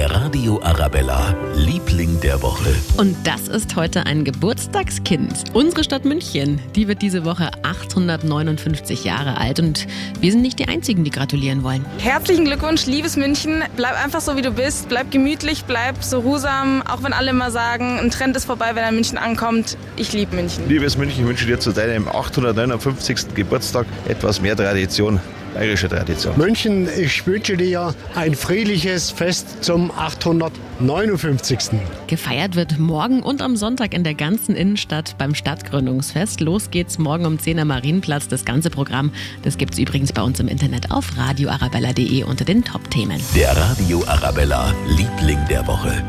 Der Radio Arabella, Liebling der Woche. Und das ist heute ein Geburtstagskind. Unsere Stadt München, die wird diese Woche 859 Jahre alt und wir sind nicht die Einzigen, die gratulieren wollen. Herzlichen Glückwunsch, liebes München. Bleib einfach so, wie du bist. Bleib gemütlich, bleib so ruhsam. Auch wenn alle immer sagen, ein Trend ist vorbei, wenn er in München ankommt. Ich liebe München. Liebes München, ich wünsche dir zu deinem 859. Geburtstag etwas mehr Tradition bayerische Tradition. München, ich wünsche dir ein friedliches Fest zum 859. Gefeiert wird morgen und am Sonntag in der ganzen Innenstadt beim Stadtgründungsfest. Los geht's morgen um 10 am Marienplatz. Das ganze Programm, das gibt's übrigens bei uns im Internet auf radioarabella.de unter den Top-Themen. Der Radio Arabella, Liebling der Woche.